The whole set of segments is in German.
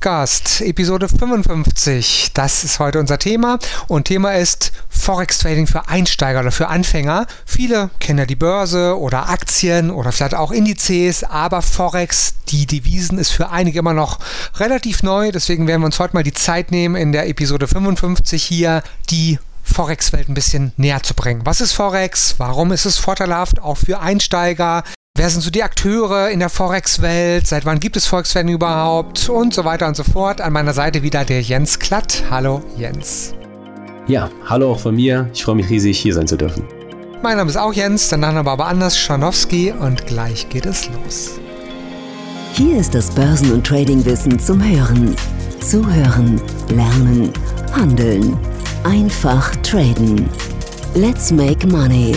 Podcast, Episode 55. Das ist heute unser Thema und Thema ist Forex Trading für Einsteiger oder für Anfänger. Viele kennen ja die Börse oder Aktien oder vielleicht auch Indizes, aber Forex, die Devisen, ist für einige immer noch relativ neu. Deswegen werden wir uns heute mal die Zeit nehmen, in der Episode 55 hier die Forex-Welt ein bisschen näher zu bringen. Was ist Forex? Warum ist es vorteilhaft auch für Einsteiger? Wer sind so die Akteure in der Forex-Welt? Seit wann gibt es Forex-Werden überhaupt? Und so weiter und so fort. An meiner Seite wieder der Jens Klatt. Hallo Jens. Ja, hallo auch von mir. Ich freue mich riesig, hier sein zu dürfen. Mein Name ist auch Jens, der Nachname aber anders, Schanowski und gleich geht es los. Hier ist das Börsen- und Tradingwissen zum Hören. Zuhören, lernen, handeln. Einfach traden. Let's make money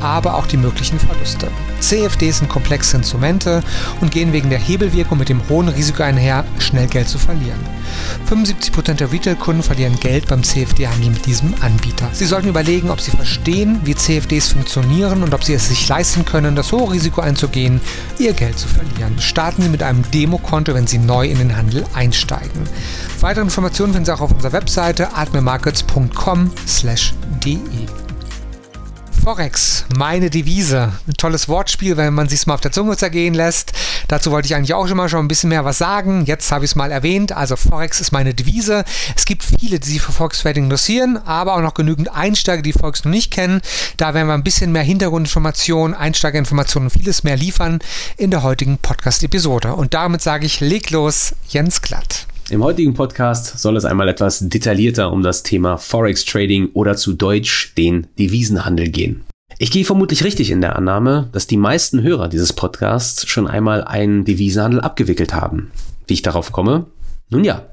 aber auch die möglichen Verluste. CFDs sind komplexe Instrumente und gehen wegen der Hebelwirkung mit dem hohen Risiko einher, schnell Geld zu verlieren. 75% der Retail-Kunden verlieren Geld beim CFD-Handel mit diesem Anbieter. Sie sollten überlegen, ob Sie verstehen, wie CFDs funktionieren und ob Sie es sich leisten können, das hohe Risiko einzugehen, Ihr Geld zu verlieren. Starten Sie mit einem Demokonto, wenn Sie neu in den Handel einsteigen. Weitere Informationen finden Sie auch auf unserer Webseite admirmarkets.com/de. Forex, meine Devise. Ein tolles Wortspiel, wenn man sich mal auf der Zunge zergehen lässt. Dazu wollte ich eigentlich auch schon mal schon ein bisschen mehr was sagen. Jetzt habe ich es mal erwähnt. Also Forex ist meine Devise. Es gibt viele, die sich für Forex Trading interessieren, aber auch noch genügend Einsteiger, die Forex noch nicht kennen. Da werden wir ein bisschen mehr Hintergrundinformationen, Einsteigerinformationen und vieles mehr liefern in der heutigen Podcast-Episode. Und damit sage ich, leg los, Jens Glatt. Im heutigen Podcast soll es einmal etwas detaillierter um das Thema Forex Trading oder zu Deutsch den Devisenhandel gehen. Ich gehe vermutlich richtig in der Annahme, dass die meisten Hörer dieses Podcasts schon einmal einen Devisenhandel abgewickelt haben. Wie ich darauf komme? Nun ja,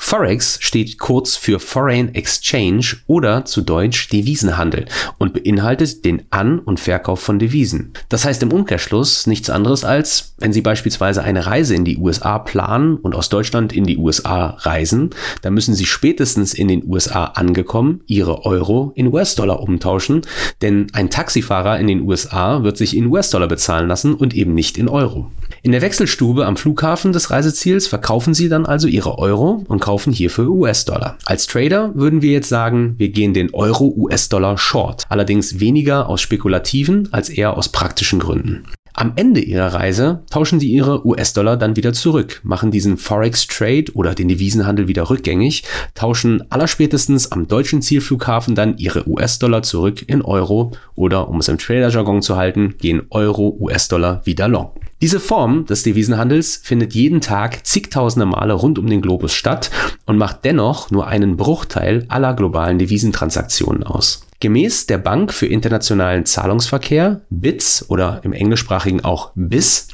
Forex steht kurz für Foreign Exchange oder zu Deutsch Devisenhandel und beinhaltet den An- und Verkauf von Devisen. Das heißt im Umkehrschluss nichts anderes als, wenn Sie beispielsweise eine Reise in die USA planen und aus Deutschland in die USA reisen, dann müssen Sie spätestens in den USA angekommen Ihre Euro in US-Dollar umtauschen, denn ein Taxifahrer in den USA wird sich in US-Dollar bezahlen lassen und eben nicht in Euro. In der Wechselstube am Flughafen des Reiseziels verkaufen Sie dann also Ihre Euro und kaufen hierfür US-Dollar. Als Trader würden wir jetzt sagen, wir gehen den Euro-US-Dollar short. Allerdings weniger aus spekulativen als eher aus praktischen Gründen. Am Ende ihrer Reise tauschen sie ihre US-Dollar dann wieder zurück, machen diesen Forex-Trade oder den Devisenhandel wieder rückgängig, tauschen allerspätestens am deutschen Zielflughafen dann ihre US-Dollar zurück in Euro oder, um es im Trader-Jargon zu halten, gehen Euro-US-Dollar wieder long. Diese Form des Devisenhandels findet jeden Tag zigtausende Male rund um den Globus statt und macht dennoch nur einen Bruchteil aller globalen Devisentransaktionen aus. Gemäß der Bank für internationalen Zahlungsverkehr, BITS oder im englischsprachigen auch BIS,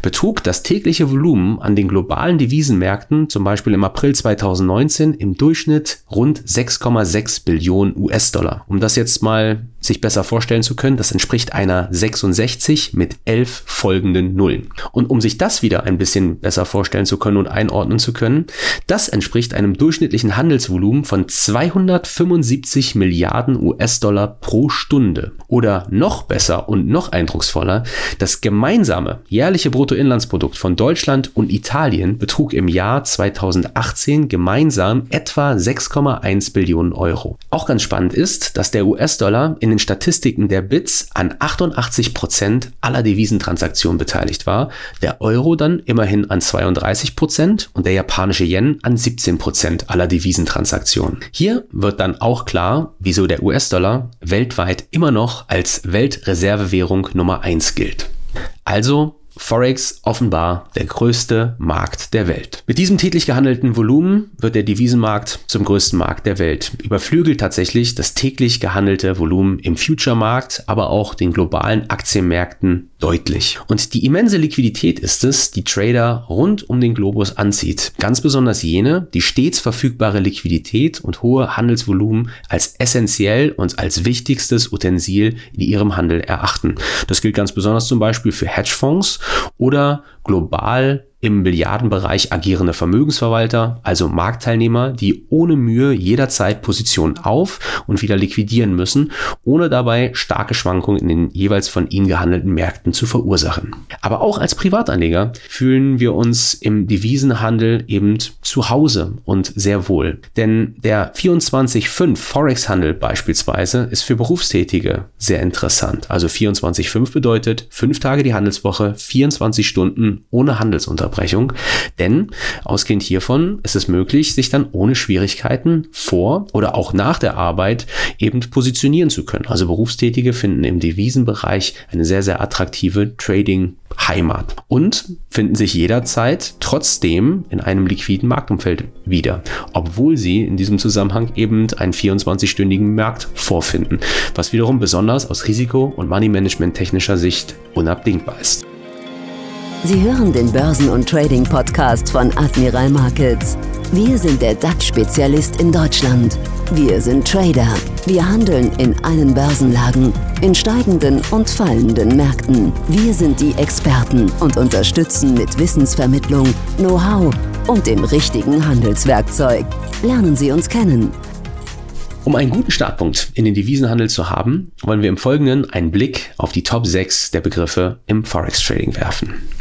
betrug das tägliche Volumen an den globalen Devisenmärkten zum Beispiel im April 2019 im Durchschnitt rund 6,6 Billionen US-Dollar. Um das jetzt mal sich besser vorstellen zu können, das entspricht einer 66 mit 11 folgenden Nullen. Und um sich das wieder ein bisschen besser vorstellen zu können und einordnen zu können, das entspricht einem durchschnittlichen Handelsvolumen von 275 Milliarden US-Dollar pro Stunde. Oder noch besser und noch eindrucksvoller, das gemeinsame jährliche Bruttoinlandsprodukt von Deutschland und Italien betrug im Jahr 2018 gemeinsam etwa 6,1 Billionen Euro. Auch ganz spannend ist, dass der US-Dollar in den Statistiken der BITS an 88 Prozent aller Devisentransaktionen beteiligt war, der Euro dann immerhin an 32% und der japanische Yen an 17 Prozent aller Devisentransaktionen. Hier wird dann auch klar, wieso der US-Dollar weltweit immer noch als Weltreservewährung Nummer 1 gilt. Also Forex offenbar der größte Markt der Welt. Mit diesem täglich gehandelten Volumen wird der Devisenmarkt zum größten Markt der Welt. Überflügelt tatsächlich das täglich gehandelte Volumen im Future-Markt, aber auch den globalen Aktienmärkten deutlich. Und die immense Liquidität ist es, die Trader rund um den Globus anzieht. Ganz besonders jene, die stets verfügbare Liquidität und hohe Handelsvolumen als essentiell und als wichtigstes Utensil in ihrem Handel erachten. Das gilt ganz besonders zum Beispiel für Hedgefonds oder global im Milliardenbereich agierende Vermögensverwalter, also Marktteilnehmer, die ohne Mühe jederzeit Positionen auf und wieder liquidieren müssen, ohne dabei starke Schwankungen in den jeweils von ihnen gehandelten Märkten zu verursachen. Aber auch als Privatanleger fühlen wir uns im Devisenhandel eben zu Hause und sehr wohl. Denn der 24-5 Forex-Handel beispielsweise ist für Berufstätige sehr interessant. Also 24-5 bedeutet fünf Tage die Handelswoche, 24 Stunden ohne Handelsunterbrechung. Unterbrechung. Denn ausgehend hiervon ist es möglich, sich dann ohne Schwierigkeiten vor oder auch nach der Arbeit eben positionieren zu können. Also Berufstätige finden im Devisenbereich eine sehr, sehr attraktive Trading Heimat und finden sich jederzeit trotzdem in einem liquiden Marktumfeld wieder, obwohl sie in diesem Zusammenhang eben einen 24-stündigen Markt vorfinden, was wiederum besonders aus Risiko- und Money-Management technischer Sicht unabdingbar ist. Sie hören den Börsen- und Trading-Podcast von Admiral Markets. Wir sind der DAX-Spezialist in Deutschland. Wir sind Trader. Wir handeln in allen Börsenlagen, in steigenden und fallenden Märkten. Wir sind die Experten und unterstützen mit Wissensvermittlung, Know-how und dem richtigen Handelswerkzeug. Lernen Sie uns kennen. Um einen guten Startpunkt in den Devisenhandel zu haben, wollen wir im Folgenden einen Blick auf die Top 6 der Begriffe im Forex Trading werfen.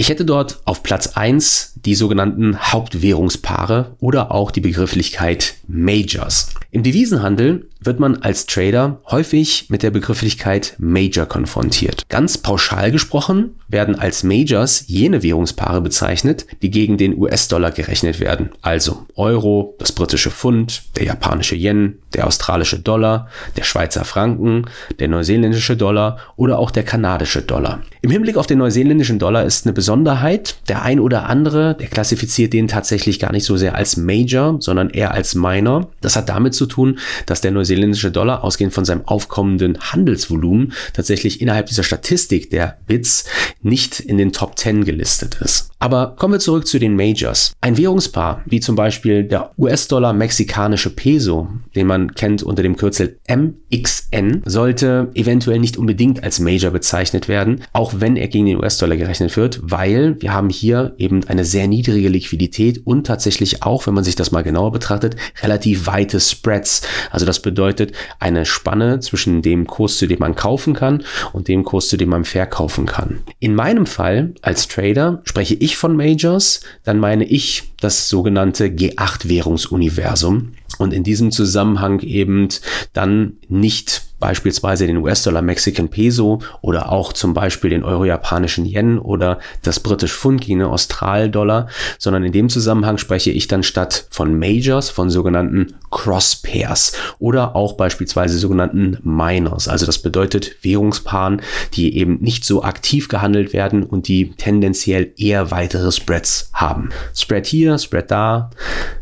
Ich hätte dort auf Platz 1 die sogenannten Hauptwährungspaare oder auch die Begrifflichkeit Majors. Im Devisenhandel wird man als Trader häufig mit der Begrifflichkeit Major konfrontiert. Ganz pauschal gesprochen werden als Majors jene Währungspaare bezeichnet, die gegen den US-Dollar gerechnet werden. Also Euro, das britische Pfund, der japanische Yen, der australische Dollar, der Schweizer Franken, der neuseeländische Dollar oder auch der kanadische Dollar. Im Hinblick auf den neuseeländischen Dollar ist eine Besonderheit, der ein oder andere, der klassifiziert den tatsächlich gar nicht so sehr als Major, sondern eher als Minor. Das hat damit zu tun, dass der neuseeländische Dollar ausgehend von seinem aufkommenden Handelsvolumen tatsächlich innerhalb dieser Statistik der Bits nicht in den Top 10 gelistet ist. Aber kommen wir zurück zu den Majors. Ein Währungspaar, wie zum Beispiel der US-Dollar mexikanische Peso, den man kennt unter dem Kürzel MXN, sollte eventuell nicht unbedingt als Major bezeichnet werden, auch wenn er gegen den US-Dollar gerechnet wird, weil wir haben hier eben eine sehr niedrige Liquidität und tatsächlich auch, wenn man sich das mal genauer betrachtet, relativ weite Spreads. Also das bedeutet eine Spanne zwischen dem Kurs, zu dem man kaufen kann und dem Kurs, zu dem man verkaufen kann. In meinem Fall als Trader spreche ich von Majors, dann meine ich das sogenannte G8-Währungsuniversum und in diesem Zusammenhang eben dann nicht beispielsweise den US-Dollar Mexican Peso oder auch zum Beispiel den Euro-Japanischen Yen oder das British Pfund gegen den Austral-Dollar, sondern in dem Zusammenhang spreche ich dann statt von Majors von sogenannten Cross-Pairs oder auch beispielsweise sogenannten Minors. Also das bedeutet Währungspaaren, die eben nicht so aktiv gehandelt werden und die tendenziell eher weitere Spreads haben. Spread hier, Spread da.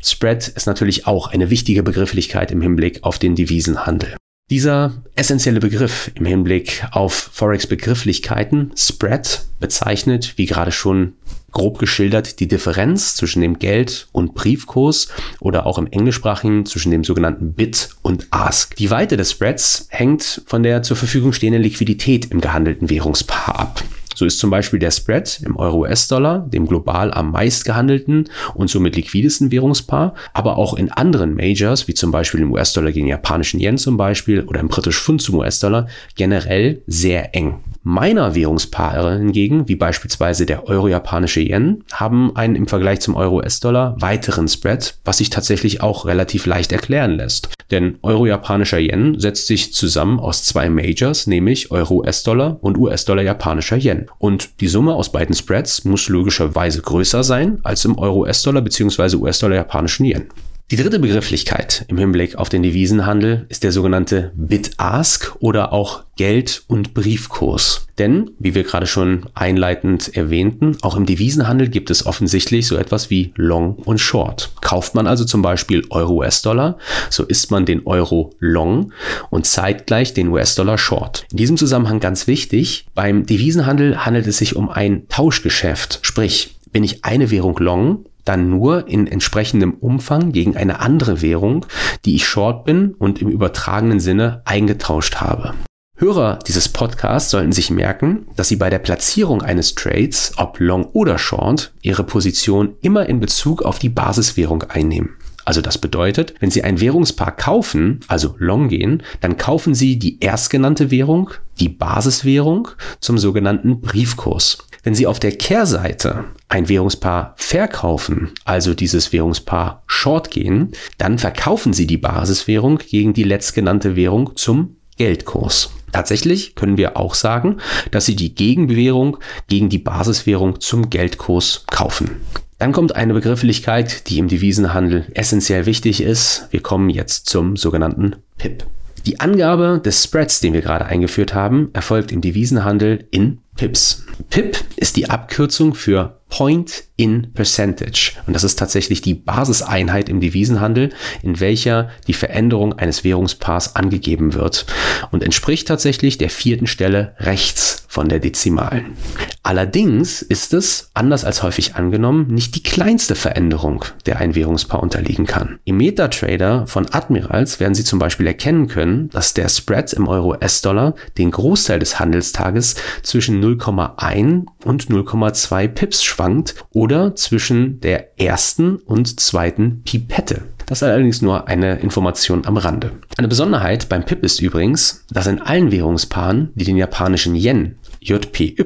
Spread ist natürlich auch eine wichtige Begrifflichkeit im Hinblick auf den Devisenhandel. Dieser essentielle Begriff im Hinblick auf Forex-Begrifflichkeiten, Spread, bezeichnet, wie gerade schon grob geschildert, die Differenz zwischen dem Geld- und Briefkurs oder auch im Englischsprachigen zwischen dem sogenannten Bid und Ask. Die Weite des Spreads hängt von der zur Verfügung stehenden Liquidität im gehandelten Währungspaar ab. So ist zum Beispiel der Spread im Euro-US-Dollar, dem global am meist gehandelten und somit liquidesten Währungspaar, aber auch in anderen Majors, wie zum Beispiel im US-Dollar gegen japanischen Yen zum Beispiel oder im britischen Pfund zum US-Dollar, generell sehr eng. Meiner Währungspaare hingegen, wie beispielsweise der euro-japanische Yen, haben einen im Vergleich zum Euro-US-Dollar weiteren Spread, was sich tatsächlich auch relativ leicht erklären lässt. Denn euro-japanischer Yen setzt sich zusammen aus zwei Majors, nämlich Euro-US-Dollar und US-Dollar-japanischer Yen. Und die Summe aus beiden Spreads muss logischerweise größer sein als im Euro-US-Dollar bzw. US-Dollar-japanischen Yen. Die dritte Begrifflichkeit im Hinblick auf den Devisenhandel ist der sogenannte Bid-Ask oder auch Geld- und Briefkurs. Denn, wie wir gerade schon einleitend erwähnten, auch im Devisenhandel gibt es offensichtlich so etwas wie Long und Short. Kauft man also zum Beispiel Euro-US-Dollar, so ist man den Euro Long und zeitgleich den US-Dollar Short. In diesem Zusammenhang ganz wichtig, beim Devisenhandel handelt es sich um ein Tauschgeschäft. Sprich, bin ich eine Währung Long, dann nur in entsprechendem Umfang gegen eine andere Währung, die ich short bin und im übertragenen Sinne eingetauscht habe. Hörer dieses Podcasts sollten sich merken, dass sie bei der Platzierung eines Trades, ob long oder short, ihre Position immer in Bezug auf die Basiswährung einnehmen. Also das bedeutet, wenn Sie ein Währungspaar kaufen, also long gehen, dann kaufen Sie die erstgenannte Währung, die Basiswährung, zum sogenannten Briefkurs. Wenn Sie auf der Kehrseite ein Währungspaar verkaufen, also dieses Währungspaar short gehen, dann verkaufen Sie die Basiswährung gegen die letztgenannte Währung zum Geldkurs. Tatsächlich können wir auch sagen, dass Sie die Gegenwährung gegen die Basiswährung zum Geldkurs kaufen. Dann kommt eine Begrifflichkeit, die im Devisenhandel essentiell wichtig ist. Wir kommen jetzt zum sogenannten PIP. Die Angabe des Spreads, den wir gerade eingeführt haben, erfolgt im Devisenhandel in PIPs. PIP ist die Abkürzung für Point in Percentage. Und das ist tatsächlich die Basiseinheit im Devisenhandel, in welcher die Veränderung eines Währungspaars angegeben wird und entspricht tatsächlich der vierten Stelle rechts von der Dezimalen. Allerdings ist es, anders als häufig angenommen, nicht die kleinste Veränderung, der ein Währungspaar unterliegen kann. Im MetaTrader von Admirals werden Sie zum Beispiel erkennen können, dass der Spread im Euro-US-Dollar den Großteil des Handelstages zwischen 0,1 und 0,2 Pips schwankt oder zwischen der ersten und zweiten Pipette. Das ist allerdings nur eine Information am Rande. Eine Besonderheit beim PIP ist übrigens, dass in allen Währungspaaren, die den japanischen Yen JPY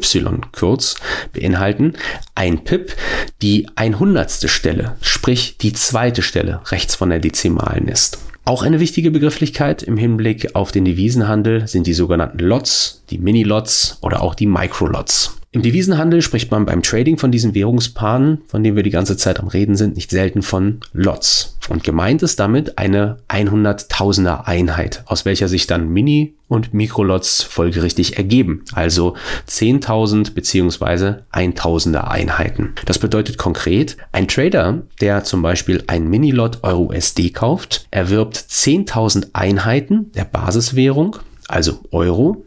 kurz beinhalten, ein PIP die 100. Stelle, sprich die zweite Stelle rechts von der Dezimalen ist. Auch eine wichtige Begrifflichkeit im Hinblick auf den Devisenhandel sind die sogenannten Lots, die Mini-Lots oder auch die Micro-Lots. Im Devisenhandel spricht man beim Trading von diesen Währungspaaren, von denen wir die ganze Zeit am Reden sind, nicht selten von Lots. Und gemeint ist damit eine 100.000er Einheit, aus welcher sich dann Mini- und Mikrolots folgerichtig ergeben, also 10.000 bzw. 1.000er Einheiten. Das bedeutet konkret, ein Trader, der zum Beispiel ein Mini-Lot Euro-USD kauft, erwirbt 10.000 Einheiten der Basiswährung also Euro,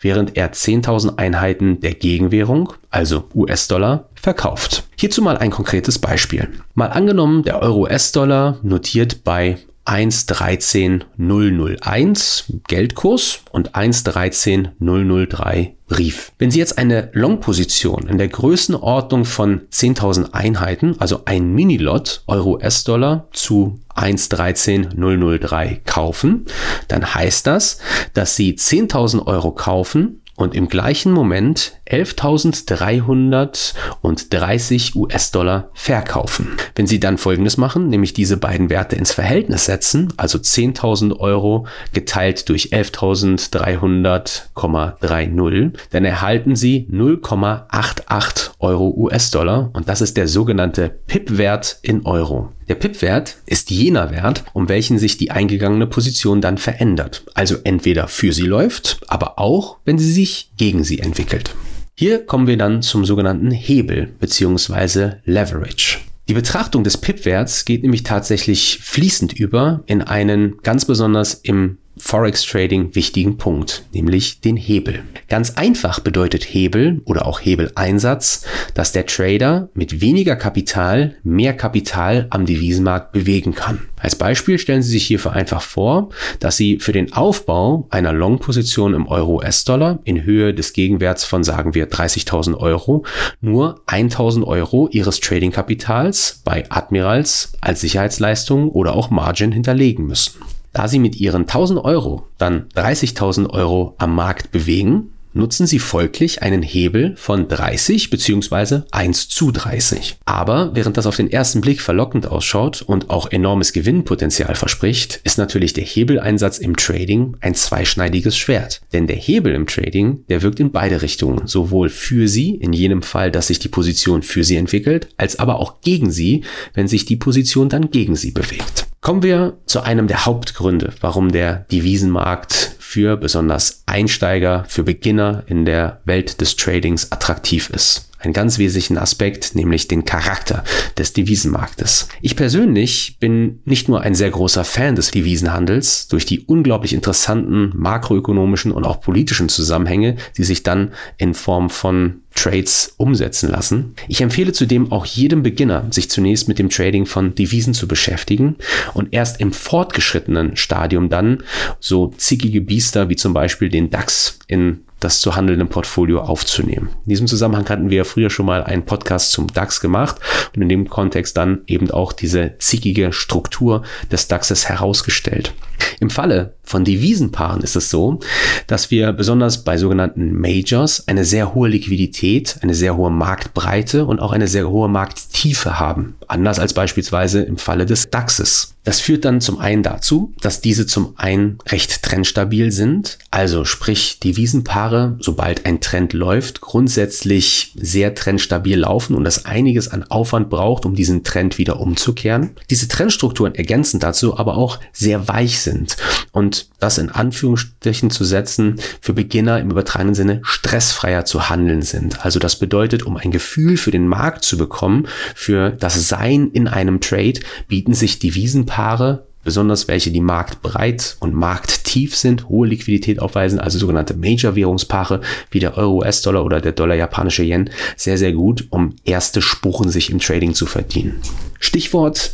während er 10.000 Einheiten der Gegenwährung, also US-Dollar, verkauft. Hierzu mal ein konkretes Beispiel. Mal angenommen, der Euro-US-Dollar notiert bei 1.13.001 Geldkurs und 1.13.003 Brief. Wenn Sie jetzt eine Long-Position in der Größenordnung von 10.000 Einheiten, also ein Mini-Lot Euro-US-Dollar zu 1.13.003 kaufen, dann heißt das, dass Sie 10.000 Euro kaufen und im gleichen Moment 11.330 US-Dollar verkaufen. Wenn Sie dann Folgendes machen, nämlich diese beiden Werte ins Verhältnis setzen, also 10.000 Euro geteilt durch 11.300,30, dann erhalten Sie 0,88 Euro US-Dollar und das ist der sogenannte PIP-Wert in Euro. Der PIP-Wert ist jener Wert, um welchen sich die eingegangene Position dann verändert. Also entweder für sie läuft, aber auch, wenn sie sich gegen sie entwickelt. Hier kommen wir dann zum sogenannten Hebel bzw. Leverage. Die Betrachtung des PIP-Werts geht nämlich tatsächlich fließend über in einen ganz besonders im Forex Trading wichtigen Punkt, nämlich den Hebel. Ganz einfach bedeutet Hebel oder auch Hebeleinsatz, dass der Trader mit weniger Kapital mehr Kapital am Devisenmarkt bewegen kann. Als Beispiel stellen Sie sich hierfür einfach vor, dass Sie für den Aufbau einer Long-Position im Euro-US-Dollar in Höhe des Gegenwerts von sagen wir 30.000 Euro nur 1.000 Euro Ihres Trading-Kapitals bei Admirals als Sicherheitsleistung oder auch Margin hinterlegen müssen. Da Sie mit Ihren 1000 Euro dann 30.000 Euro am Markt bewegen, nutzen Sie folglich einen Hebel von 30 bzw. 1 zu 30. Aber während das auf den ersten Blick verlockend ausschaut und auch enormes Gewinnpotenzial verspricht, ist natürlich der Hebeleinsatz im Trading ein zweischneidiges Schwert. Denn der Hebel im Trading, der wirkt in beide Richtungen, sowohl für Sie in jenem Fall, dass sich die Position für Sie entwickelt, als aber auch gegen Sie, wenn sich die Position dann gegen Sie bewegt. Kommen wir zu einem der Hauptgründe, warum der Devisenmarkt für besonders Einsteiger, für Beginner in der Welt des Tradings attraktiv ist einen ganz wesentlichen Aspekt, nämlich den Charakter des Devisenmarktes. Ich persönlich bin nicht nur ein sehr großer Fan des Devisenhandels durch die unglaublich interessanten makroökonomischen und auch politischen Zusammenhänge, die sich dann in Form von Trades umsetzen lassen. Ich empfehle zudem auch jedem Beginner, sich zunächst mit dem Trading von Devisen zu beschäftigen und erst im fortgeschrittenen Stadium dann so zickige Biester wie zum Beispiel den DAX in das zu handelnde Portfolio aufzunehmen. In diesem Zusammenhang hatten wir früher schon mal einen Podcast zum DAX gemacht und in dem Kontext dann eben auch diese zickige Struktur des DAXes herausgestellt. Im Falle von Devisenpaaren ist es so, dass wir besonders bei sogenannten Majors eine sehr hohe Liquidität, eine sehr hohe Marktbreite und auch eine sehr hohe Markttiefe haben. Anders als beispielsweise im Falle des DAXes. Das führt dann zum einen dazu, dass diese zum einen recht trendstabil sind, also sprich Devisenpaare, sobald ein Trend läuft, grundsätzlich sehr trendstabil laufen und das einiges an Aufwand braucht, um diesen Trend wieder umzukehren. Diese Trendstrukturen ergänzen dazu aber auch sehr weich sind und das in Anführungsstrichen zu setzen für Beginner im übertragenen Sinne stressfreier zu handeln sind. Also das bedeutet, um ein Gefühl für den Markt zu bekommen, für das Sein in einem Trade, bieten sich Devisenpaare besonders welche, die marktbreit und markttief sind, hohe Liquidität aufweisen, also sogenannte Major-Währungspaare wie der Euro-US-Dollar oder der Dollar-Japanische Yen, sehr, sehr gut, um erste Spuren sich im Trading zu verdienen. Stichwort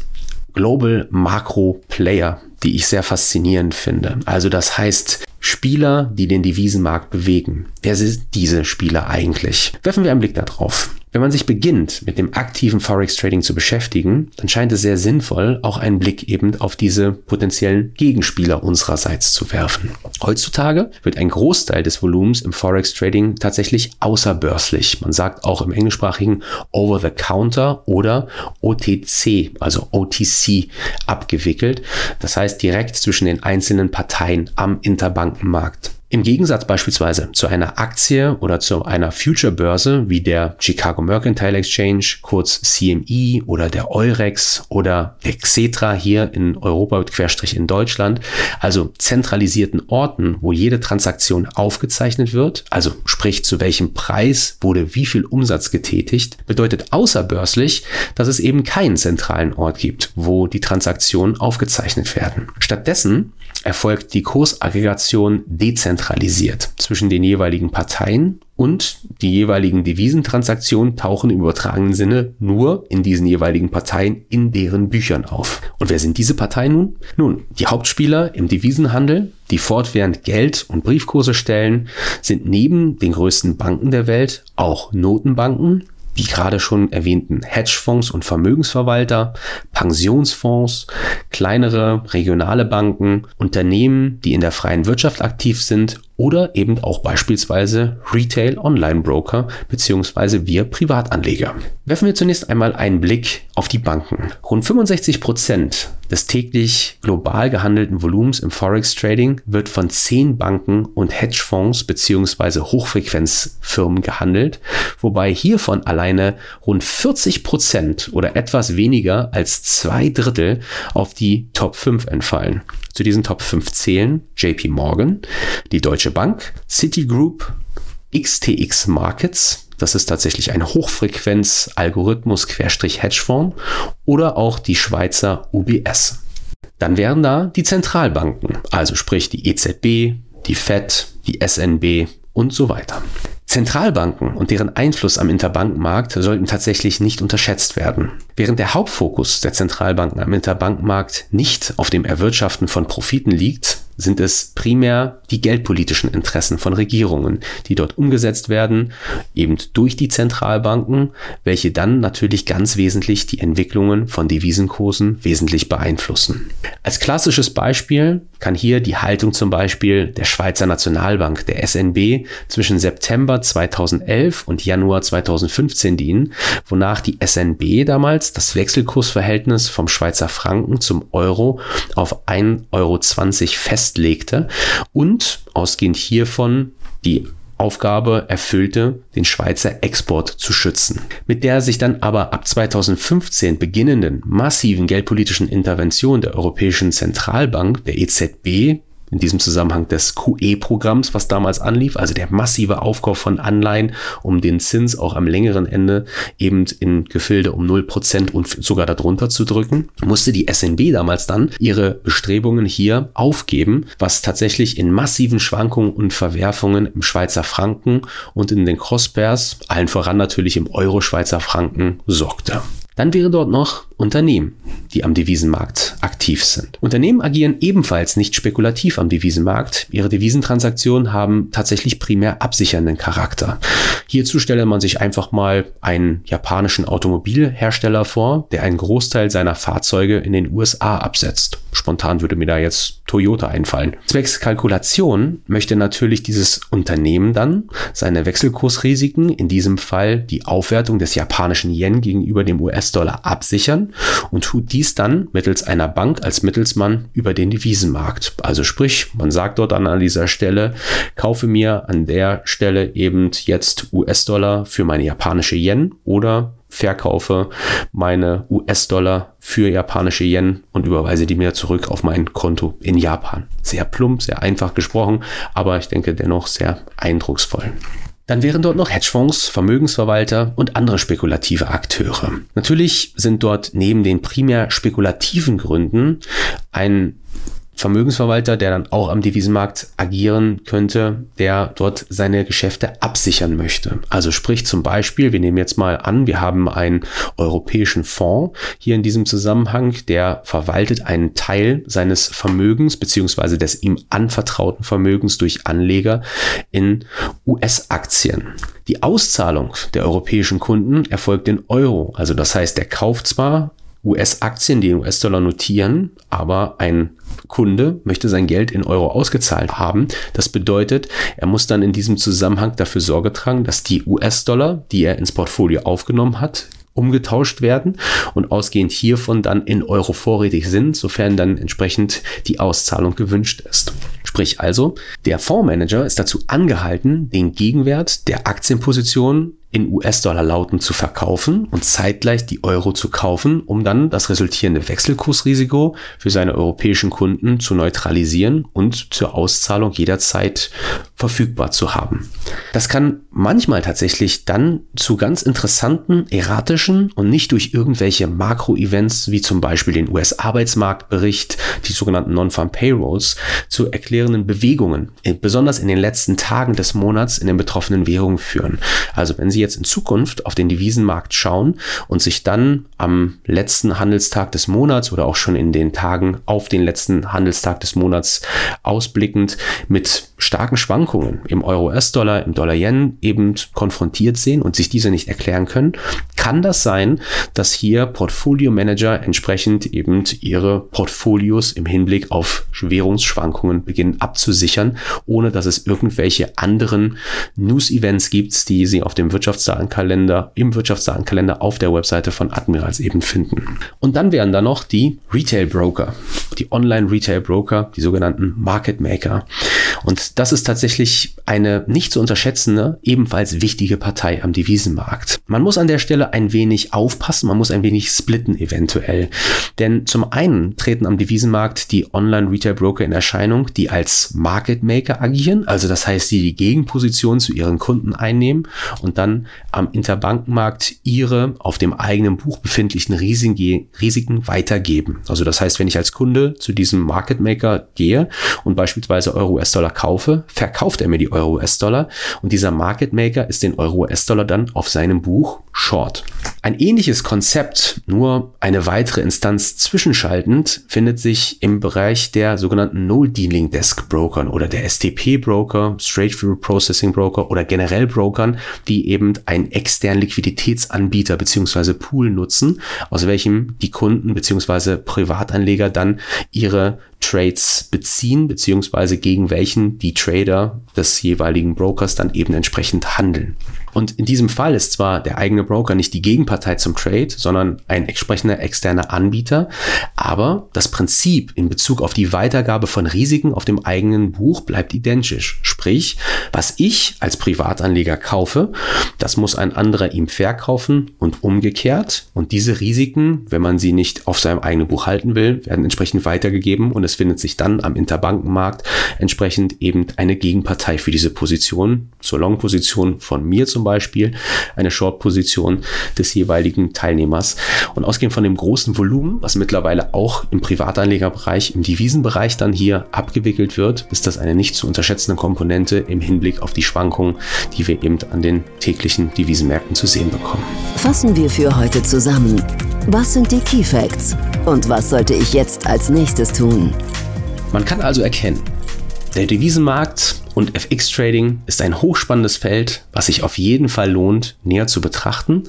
Global Macro Player, die ich sehr faszinierend finde. Also das heißt, Spieler, die den Devisenmarkt bewegen. Wer sind diese Spieler eigentlich? Werfen wir einen Blick darauf. Wenn man sich beginnt, mit dem aktiven Forex Trading zu beschäftigen, dann scheint es sehr sinnvoll, auch einen Blick eben auf diese potenziellen Gegenspieler unsererseits zu werfen. Heutzutage wird ein Großteil des Volumens im Forex Trading tatsächlich außerbörslich. Man sagt auch im englischsprachigen Over the Counter oder OTC, also OTC abgewickelt. Das heißt direkt zwischen den einzelnen Parteien am Interbankenmarkt. Im Gegensatz beispielsweise zu einer Aktie oder zu einer Future-Börse wie der Chicago Mercantile Exchange, kurz CME oder der Eurex oder der Xetra hier in Europa, Querstrich in Deutschland, also zentralisierten Orten, wo jede Transaktion aufgezeichnet wird, also sprich zu welchem Preis wurde wie viel Umsatz getätigt, bedeutet außerbörslich, dass es eben keinen zentralen Ort gibt, wo die Transaktionen aufgezeichnet werden. Stattdessen erfolgt die Kursaggregation dezentralisiert zwischen den jeweiligen Parteien und die jeweiligen Devisentransaktionen tauchen im übertragenen Sinne nur in diesen jeweiligen Parteien in deren Büchern auf. Und wer sind diese Parteien nun? Nun, die Hauptspieler im Devisenhandel, die fortwährend Geld und Briefkurse stellen, sind neben den größten Banken der Welt auch Notenbanken, die gerade schon erwähnten Hedgefonds und Vermögensverwalter, Pensionsfonds, kleinere regionale Banken, Unternehmen, die in der freien Wirtschaft aktiv sind oder eben auch beispielsweise Retail Online Broker bzw. wir Privatanleger. Werfen wir zunächst einmal einen Blick auf die Banken. Rund 65 Prozent des täglich global gehandelten Volumens im Forex Trading wird von zehn Banken und Hedgefonds bzw. Hochfrequenzfirmen gehandelt, wobei hiervon alleine rund 40 Prozent oder etwas weniger als zwei Drittel auf die Top 5 entfallen. Zu diesen Top 5 zählen JP Morgan, die Deutsche Bank, Citigroup, XTX Markets, das ist tatsächlich ein Hochfrequenz-Algorithmus-Hedgefonds oder auch die Schweizer UBS. Dann wären da die Zentralbanken, also sprich die EZB, die FED, die SNB und so weiter. Zentralbanken und deren Einfluss am Interbankenmarkt sollten tatsächlich nicht unterschätzt werden. Während der Hauptfokus der Zentralbanken am Interbankenmarkt nicht auf dem Erwirtschaften von Profiten liegt, sind es primär die geldpolitischen Interessen von Regierungen, die dort umgesetzt werden, eben durch die Zentralbanken, welche dann natürlich ganz wesentlich die Entwicklungen von Devisenkursen wesentlich beeinflussen. Als klassisches Beispiel kann hier die Haltung zum Beispiel der Schweizer Nationalbank, der SNB, zwischen September 2011 und Januar 2015 dienen, wonach die SNB damals das Wechselkursverhältnis vom Schweizer Franken zum Euro auf 1,20 Euro festlegte und ausgehend hiervon die Aufgabe erfüllte, den Schweizer Export zu schützen. Mit der sich dann aber ab 2015 beginnenden massiven geldpolitischen Intervention der Europäischen Zentralbank, der EZB, in diesem Zusammenhang des QE-Programms, was damals anlief, also der massive Aufkauf von Anleihen, um den Zins auch am längeren Ende eben in Gefilde um 0% und sogar darunter zu drücken, musste die SNB damals dann ihre Bestrebungen hier aufgeben, was tatsächlich in massiven Schwankungen und Verwerfungen im Schweizer Franken und in den Crosspairs, allen voran natürlich im Euro-Schweizer Franken, sorgte. Dann wäre dort noch Unternehmen, die am Devisenmarkt aktiv sind. Unternehmen agieren ebenfalls nicht spekulativ am Devisenmarkt. Ihre Devisentransaktionen haben tatsächlich primär absichernden Charakter. Hierzu stelle man sich einfach mal einen japanischen Automobilhersteller vor, der einen Großteil seiner Fahrzeuge in den USA absetzt. Spontan würde mir da jetzt Toyota einfallen. Zwecks Kalkulation möchte natürlich dieses Unternehmen dann seine Wechselkursrisiken, in diesem Fall die Aufwertung des japanischen Yen gegenüber dem US-Dollar absichern und tut dies dann mittels einer Bank als Mittelsmann über den Devisenmarkt. Also sprich, man sagt dort an dieser Stelle, kaufe mir an der Stelle eben jetzt US-Dollar für meine japanische Yen oder verkaufe meine US-Dollar für japanische Yen und überweise die mir zurück auf mein Konto in Japan. Sehr plump, sehr einfach gesprochen, aber ich denke dennoch sehr eindrucksvoll. Dann wären dort noch Hedgefonds, Vermögensverwalter und andere spekulative Akteure. Natürlich sind dort neben den primär spekulativen Gründen ein Vermögensverwalter, der dann auch am Devisenmarkt agieren könnte, der dort seine Geschäfte absichern möchte. Also sprich zum Beispiel, wir nehmen jetzt mal an, wir haben einen europäischen Fonds hier in diesem Zusammenhang, der verwaltet einen Teil seines Vermögens beziehungsweise des ihm anvertrauten Vermögens durch Anleger in US-Aktien. Die Auszahlung der europäischen Kunden erfolgt in Euro. Also das heißt, der kauft zwar US-Aktien, die in US-Dollar notieren, aber ein Kunde möchte sein Geld in Euro ausgezahlt haben. Das bedeutet, er muss dann in diesem Zusammenhang dafür Sorge tragen, dass die US-Dollar, die er ins Portfolio aufgenommen hat, umgetauscht werden und ausgehend hiervon dann in Euro vorrätig sind, sofern dann entsprechend die Auszahlung gewünscht ist. Sprich also, der Fondsmanager ist dazu angehalten, den Gegenwert der Aktienposition in US-Dollar lauten zu verkaufen und zeitgleich die Euro zu kaufen, um dann das resultierende Wechselkursrisiko für seine europäischen Kunden zu neutralisieren und zur Auszahlung jederzeit verfügbar zu haben. Das kann manchmal tatsächlich dann zu ganz interessanten, erratischen und nicht durch irgendwelche Makro-Events wie zum Beispiel den US-Arbeitsmarktbericht, die sogenannten Non-Farm Payrolls, zu erklärenden Bewegungen, besonders in den letzten Tagen des Monats in den betroffenen Währungen führen. Also wenn Sie jetzt in Zukunft auf den Devisenmarkt schauen und sich dann am letzten Handelstag des Monats oder auch schon in den Tagen auf den letzten Handelstag des Monats ausblickend mit starken Schwankungen im Euro-US-Dollar, im Dollar-Yen eben konfrontiert sehen und sich diese nicht erklären können, kann das sein, dass hier Portfolio-Manager entsprechend eben ihre Portfolios im Hinblick auf Währungsschwankungen beginnen abzusichern, ohne dass es irgendwelche anderen News-Events gibt, die sie auf dem Wirtschaftsdatenkalender, im Wirtschaftsdatenkalender auf der Webseite von Admirals eben finden. Und dann wären da noch die Retail-Broker, die Online-Retail-Broker, die sogenannten Market Maker. Und das ist tatsächlich eine nicht zu unterschätzende, ebenfalls wichtige Partei am Devisenmarkt. Man muss an der Stelle ein wenig aufpassen, man muss ein wenig splitten eventuell. Denn zum einen treten am Devisenmarkt die Online-Retail-Broker in Erscheinung, die als Market Maker agieren, also das heißt, die die Gegenposition zu ihren Kunden einnehmen und dann am Interbankenmarkt ihre auf dem eigenen Buch befindlichen Risiken weitergeben. Also das heißt, wenn ich als Kunde zu diesem Market Maker gehe und beispielsweise Euro US-Dollar kaufe, verkauft er mir die Euro US-Dollar und dieser Market Maker ist den Euro US-Dollar dann auf seinem Buch Short. Ein ähnliches Konzept, nur eine weitere Instanz zwischenschaltend, findet sich im Bereich der sogenannten No-Dealing Desk Brokern oder der STP Broker, Straight Through Processing Broker oder generell Brokern, die eben einen externen Liquiditätsanbieter bzw. Pool nutzen, aus welchem die Kunden bzw. Privatanleger dann ihre Trades beziehen, beziehungsweise gegen welchen die Trader des jeweiligen Brokers dann eben entsprechend handeln. Und in diesem Fall ist zwar der eigene Broker nicht die Gegenpartei zum Trade, sondern ein entsprechender externer Anbieter, aber das Prinzip in Bezug auf die Weitergabe von Risiken auf dem eigenen Buch bleibt identisch. Sprich, was ich als Privatanleger kaufe, das muss ein anderer ihm verkaufen und umgekehrt. Und diese Risiken, wenn man sie nicht auf seinem eigenen Buch halten will, werden entsprechend weitergegeben und es findet sich dann am Interbankenmarkt entsprechend eben eine Gegenpartei für diese Position, zur Long-Position von mir zum Beispiel, eine Short-Position des jeweiligen Teilnehmers. Und ausgehend von dem großen Volumen, was mittlerweile auch im Privatanlegerbereich, im Devisenbereich dann hier abgewickelt wird, ist das eine nicht zu unterschätzende Komponente im Hinblick auf die Schwankungen, die wir eben an den täglichen Devisenmärkten zu sehen bekommen. Fassen wir für heute zusammen. Was sind die Key Facts? Und was sollte ich jetzt als nächstes tun? Man kann also erkennen, der Devisenmarkt und FX-Trading ist ein hochspannendes Feld, was sich auf jeden Fall lohnt, näher zu betrachten.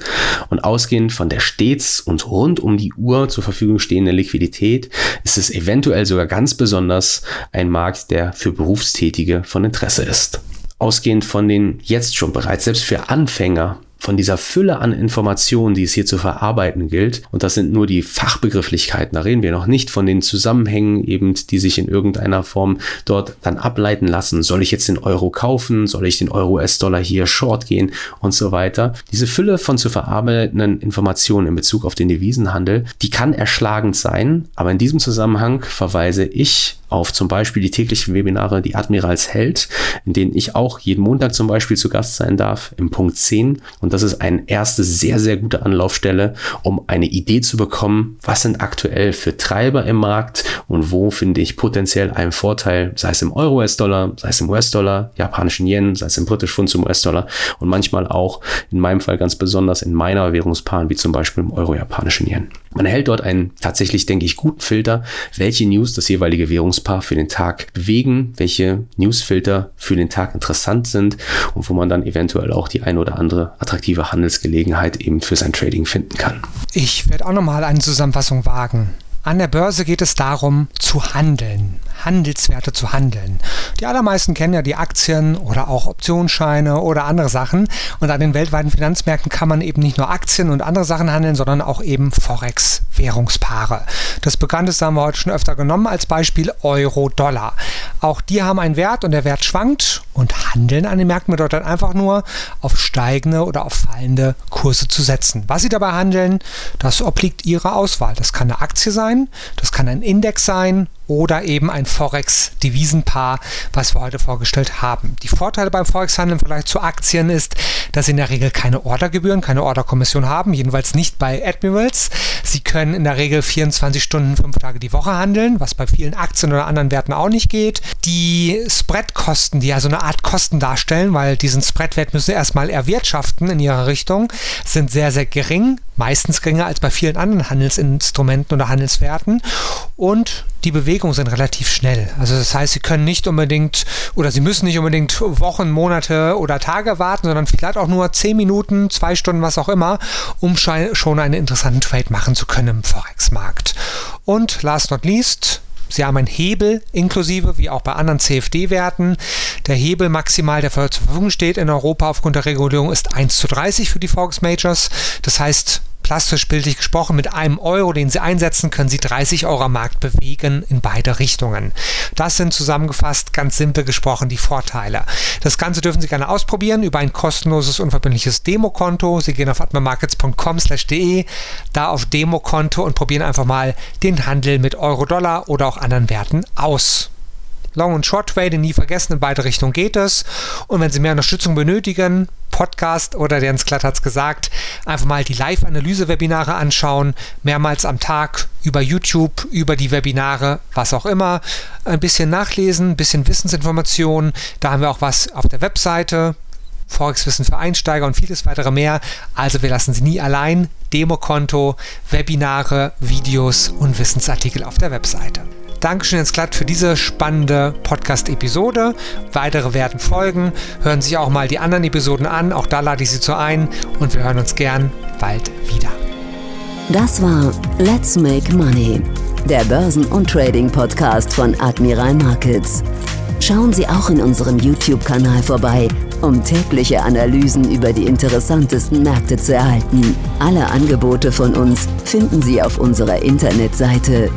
Und ausgehend von der stets und rund um die Uhr zur Verfügung stehenden Liquidität ist es eventuell sogar ganz besonders ein Markt, der für Berufstätige von Interesse ist. Ausgehend von den jetzt schon bereits selbst für Anfänger von dieser Fülle an Informationen, die es hier zu verarbeiten gilt, und das sind nur die Fachbegrifflichkeiten, da reden wir noch nicht von den Zusammenhängen eben, die sich in irgendeiner Form dort dann ableiten lassen. Soll ich jetzt den Euro kaufen? Soll ich den Euro-US-Dollar hier short gehen? Und so weiter. Diese Fülle von zu verarbeitenden Informationen in Bezug auf den Devisenhandel, die kann erschlagend sein, aber in diesem Zusammenhang verweise ich auf zum Beispiel die täglichen Webinare Die Admirals hält, in denen ich auch jeden Montag zum Beispiel zu Gast sein darf, im Punkt 10. Und das ist eine erste sehr, sehr gute Anlaufstelle, um eine Idee zu bekommen, was sind aktuell für Treiber im Markt und wo finde ich potenziell einen Vorteil, sei es im Euro-US-Dollar, sei es im US-Dollar, japanischen Yen, sei es im britisch Pfund zum US-Dollar und manchmal auch in meinem Fall ganz besonders in meiner Währungspaaren, wie zum Beispiel im Euro-japanischen Yen. Man erhält dort einen tatsächlich, denke ich, guten Filter, welche News das jeweilige Währungspaar für den Tag bewegen, welche Newsfilter für den Tag interessant sind und wo man dann eventuell auch die ein oder andere attraktive Handelsgelegenheit eben für sein Trading finden kann. Ich werde auch nochmal eine Zusammenfassung wagen. An der Börse geht es darum, zu handeln, Handelswerte zu handeln. Die allermeisten kennen ja die Aktien oder auch Optionsscheine oder andere Sachen. Und an den weltweiten Finanzmärkten kann man eben nicht nur Aktien und andere Sachen handeln, sondern auch eben Forex-Währungspaare. Das bekannteste haben wir heute schon öfter genommen als Beispiel Euro-Dollar. Auch die haben einen Wert und der Wert schwankt und handeln an den Märkten bedeutet einfach nur, auf steigende oder auf fallende Kurse zu setzen. Was sie dabei handeln, das obliegt ihrer Auswahl. Das kann eine Aktie sein das kann ein Index sein oder eben ein Forex-Devisenpaar, was wir heute vorgestellt haben. Die Vorteile beim Forex-Handel im Vergleich zu Aktien ist, dass sie in der Regel keine Ordergebühren, keine Orderkommission haben, jedenfalls nicht bei Admirals. Sie können in der Regel 24 Stunden, 5 Tage die Woche handeln, was bei vielen Aktien oder anderen Werten auch nicht geht. Die Spreadkosten, die ja so eine Art Kosten darstellen, weil diesen Spreadwert müssen sie erstmal erwirtschaften in ihrer Richtung, sind sehr, sehr gering, meistens geringer als bei vielen anderen Handelsinstrumenten oder Handelswerten. Und die Bewegungen sind relativ schnell. Also das heißt, Sie können nicht unbedingt oder Sie müssen nicht unbedingt Wochen, Monate oder Tage warten, sondern vielleicht auch nur 10 Minuten, 2 Stunden, was auch immer, um schon einen interessanten Trade machen zu können im Forex-Markt. Und last not least, Sie haben einen Hebel inklusive, wie auch bei anderen CFD-Werten. Der Hebel maximal, der zur Verfügung steht in Europa aufgrund der Regulierung, ist 1 zu 30 für die Forex Majors. Das heißt, plastisch bildlich gesprochen, mit einem Euro, den Sie einsetzen, können Sie 30 Euro am Markt bewegen in beide Richtungen. Das sind zusammengefasst ganz simpel gesprochen die Vorteile. Das Ganze dürfen Sie gerne ausprobieren über ein kostenloses, unverbindliches Demokonto. Sie gehen auf atmamarkets.com/de, da auf Demokonto und probieren einfach mal den Handel mit Euro-Dollar oder auch anderen Werten aus. Long- und Short-Trading nie vergessen, in beide Richtungen geht es. Und wenn Sie mehr Unterstützung benötigen, Podcast oder der ins Glatt hat es gesagt, einfach mal die Live-Analyse-Webinare anschauen, mehrmals am Tag über YouTube, über die Webinare, was auch immer. Ein bisschen nachlesen, ein bisschen Wissensinformationen. Da haben wir auch was auf der Webseite. Forex-Wissen für Einsteiger und vieles weitere mehr. Also wir lassen Sie nie allein. Demokonto, Webinare, Videos und Wissensartikel auf der Webseite. Dankeschön ins Glatt für diese spannende Podcast-Episode. Weitere werden folgen. Hören Sie sich auch mal die anderen Episoden an. Auch da lade ich Sie zu ein. Und wir hören uns gern bald wieder. Das war Let's Make Money, der Börsen- und Trading-Podcast von Admiral Markets. Schauen Sie auch in unserem YouTube-Kanal vorbei, um tägliche Analysen über die interessantesten Märkte zu erhalten. Alle Angebote von uns finden Sie auf unserer Internetseite